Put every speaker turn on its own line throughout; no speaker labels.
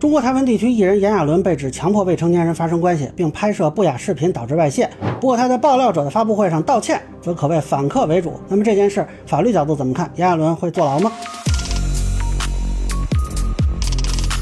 中国台湾地区艺人炎亚纶被指强迫未成年人发生关系，并拍摄不雅视频导致外泄。不过他在爆料者的发布会上道歉，则可谓反客为主。那么这件事法律角度怎么看？炎亚纶会坐牢吗？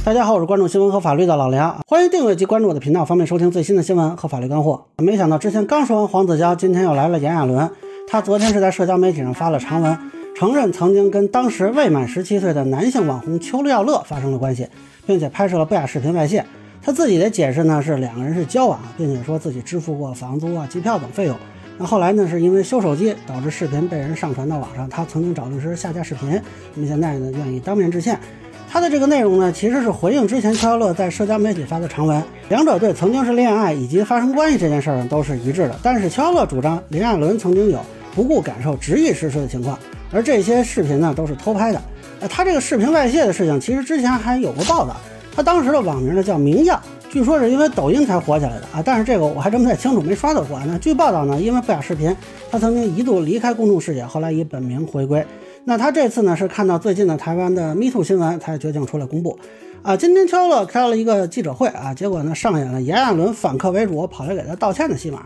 大家好，我是关注新闻和法律的老梁，欢迎订阅及关注我的频道，方便收听最新的新闻和法律干货。没想到之前刚说完黄子佼，今天又来了炎亚纶。他昨天是在社交媒体上发了长文，承认曾经跟当时未满十七岁的男性网红邱耀乐发生了关系。并且拍摄了不雅视频外泄，他自己的解释呢是两个人是交往，并且说自己支付过房租啊、机票等费用。那后来呢是因为修手机导致视频被人上传到网上，他曾经找律师下架视频，那么现在呢愿意当面致歉。他的这个内容呢其实是回应之前邱耀乐在社交媒体发的长文，两者对曾经是恋爱以及发生关系这件事儿都是一致的。但是邱耀乐主张林亚伦曾经有不顾感受执意实施的情况，而这些视频呢都是偷拍的。呃，他这个视频外泄的事情，其实之前还有过报道。他当时的网名呢叫明耀，据说是因为抖音才火起来的啊。但是这个我还真不太清楚，没刷到过。那据报道呢，因为不雅视频，他曾经一度离开公众视野，后来以本名回归。那他这次呢是看到最近的台湾的 MeToo 新闻，才决定出来公布。啊，今天邱乐开了一个记者会啊，结果呢上演了炎亚纶反客为主，跑来给他道歉的戏码。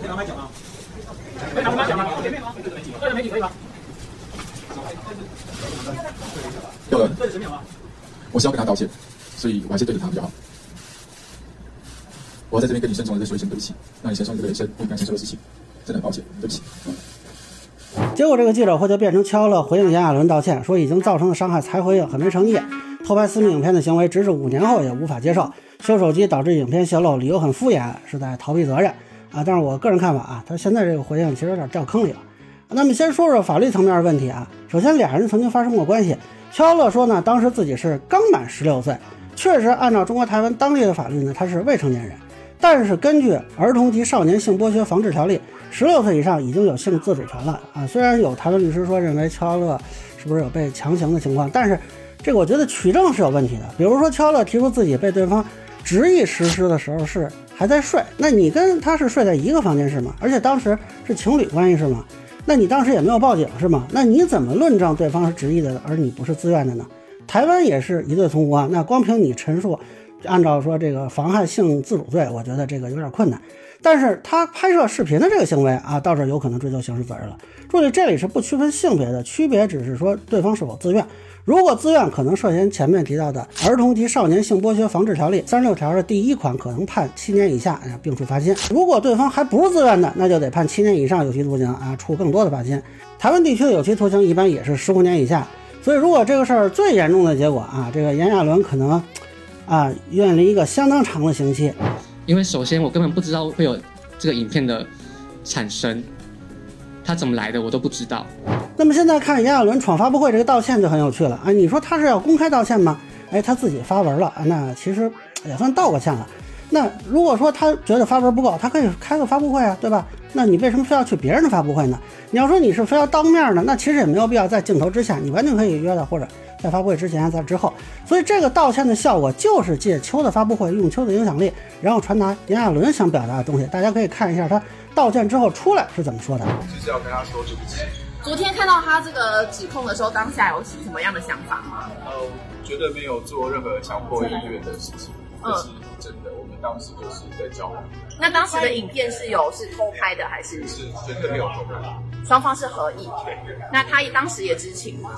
可以拿奖吗？前面吗？对着媒体可以吗？
我是要跟他道歉，所以我还是对着他比较好。我要在这边跟你慎重的再说一声对不起，让你承受这个人生不应该承受的事情，真的很抱歉，对不起。
结果这个记者会就变成敲了回应炎亚纶道歉，说已经造成的伤害才回应，很没诚意。偷拍私密影片的行为，直至五年后也无法接受。修手机导致影片泄露，理由很敷衍，是在逃避责任。啊，但是我个人看法啊，他现在这个回应其实有点掉坑里了。那么先说说法律层面的问题啊。首先，俩人曾经发生过关系。邱乐说呢，当时自己是刚满十六岁，确实按照中国台湾当地的法律呢，他是未成年人。但是根据《儿童及少年性剥削防治条例》，十六岁以上已经有性自主权了啊。虽然有台湾律师说认为邱乐是不是有被强行的情况，但是这个我觉得取证是有问题的。比如说邱乐提出自己被对方执意实施的时候是。还在睡，那你跟他是睡在一个房间是吗？而且当时是情侣关系是吗？那你当时也没有报警是吗？那你怎么论证对方是执意的，而你不是自愿的呢？台湾也是一罪从无啊。那光凭你陈述，按照说这个妨害性自主罪，我觉得这个有点困难。但是他拍摄视频的这个行为啊，到这有可能追究刑事责任了。注意，这里是不区分性别的，区别只是说对方是否自愿。如果自愿，可能涉嫌前面提到的《儿童及少年性剥削防治条例》三十六条的第一款，可能判七年以下，并处罚金。如果对方还不是自愿的，那就得判七年以上有期徒刑啊，处更多的罚金。台湾地区的有期徒刑一般也是十五年以下。所以，如果这个事儿最严重的结果啊，这个炎亚纶可能啊面临一个相当长的刑期。
因为首先我根本不知道会有这个影片的产生，它怎么来的我都不知道。
那么现在看炎亚纶闯发布会这个道歉就很有趣了啊！你说他是要公开道歉吗？哎，他自己发文了，那其实也算道个歉了。那如果说他觉得发文不够，他可以开个发布会啊，对吧？那你为什么非要去别人的发布会呢？你要说你是非要当面的，那其实也没有必要在镜头之下，你完全可以约的，或者在发布会之前，在之后。所以这个道歉的效果就是借秋的发布会，用秋的影响力，然后传达炎亚纶想表达的东西。大家可以看一下他道歉之后出来是怎么说的。
就是要跟他说对不起。
昨天看到他这个指控的时候，当下有什么样的想法吗？
呃，绝对没有做任何强迫意愿的事情，这是真的。我们当时就是在交往。
那当时的影片是有是偷拍的还是？
是绝对没有偷拍。
双方是合意。那他当时也知情吗？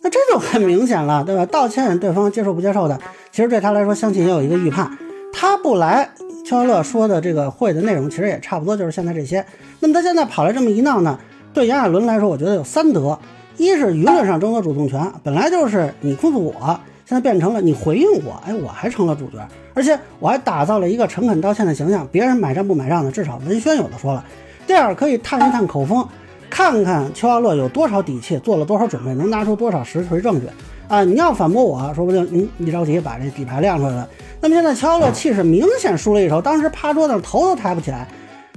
那这就很明显了，对吧？道歉对方接受不接受的，其实对他来说，相信也有一个预判。他不来，邱乐说的这个会的内容，其实也差不多就是现在这些。那么他现在跑来这么一闹呢？对炎亚纶来说，我觉得有三德：一是舆论上争夺主动权，本来就是你控诉我，现在变成了你回应我，哎，我还成了主角，而且我还打造了一个诚恳道歉的形象，别人买账不买账的，至少文轩有的说了。第二，可以探一探口风，看看邱耀乐有多少底气，做了多少准备，能拿出多少实锤证据啊！你要反驳我，说不定您一着急把这底牌亮出来了。那么现在邱耀乐气势明显输了一筹，当时趴桌子上头都抬不起来。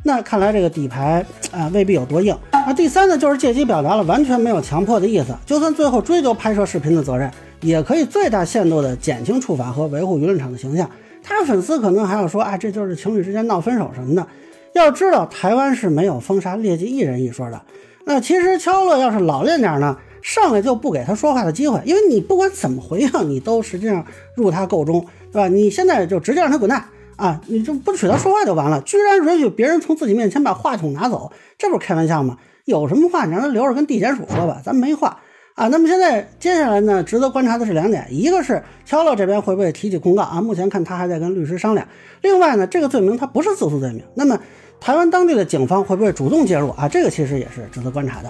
那看来这个底牌啊未必有多硬。那第三呢，就是借机表达了完全没有强迫的意思。就算最后追究拍摄视频的责任，也可以最大限度的减轻处罚和维护舆论场的形象。他粉丝可能还要说啊，这就是情侣之间闹分手什么的。要知道，台湾是没有封杀劣迹艺人一说的。那其实乔乐要是老练点呢，上来就不给他说话的机会，因为你不管怎么回应，你都实际上入他彀中，对吧？你现在就直接让他滚蛋啊！你就不许他说话就完了，居然允许别人从自己面前把话筒拿走，这不是开玩笑吗？有什么话你让他留着跟地检署说吧，咱没话啊。那么现在接下来呢，值得观察的是两点，一个是乔乐这边会不会提起控告啊？目前看他还在跟律师商量。另外呢，这个罪名他不是自诉罪名，那么。台湾当地的警方会不会主动介入啊？这个其实也是值得观察的。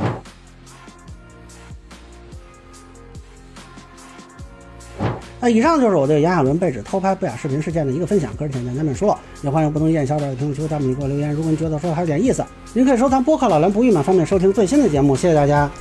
那以上就是我对炎亚纶被指偷拍不雅视频事件的一个分享，个人浅见难免疏漏，也欢迎不同意见小伙伴在评论区弹幕给我留言。如果您觉得说的还有点意思，您可以收藏播客老梁不郁闷，方便收听最新的节目。谢谢大家。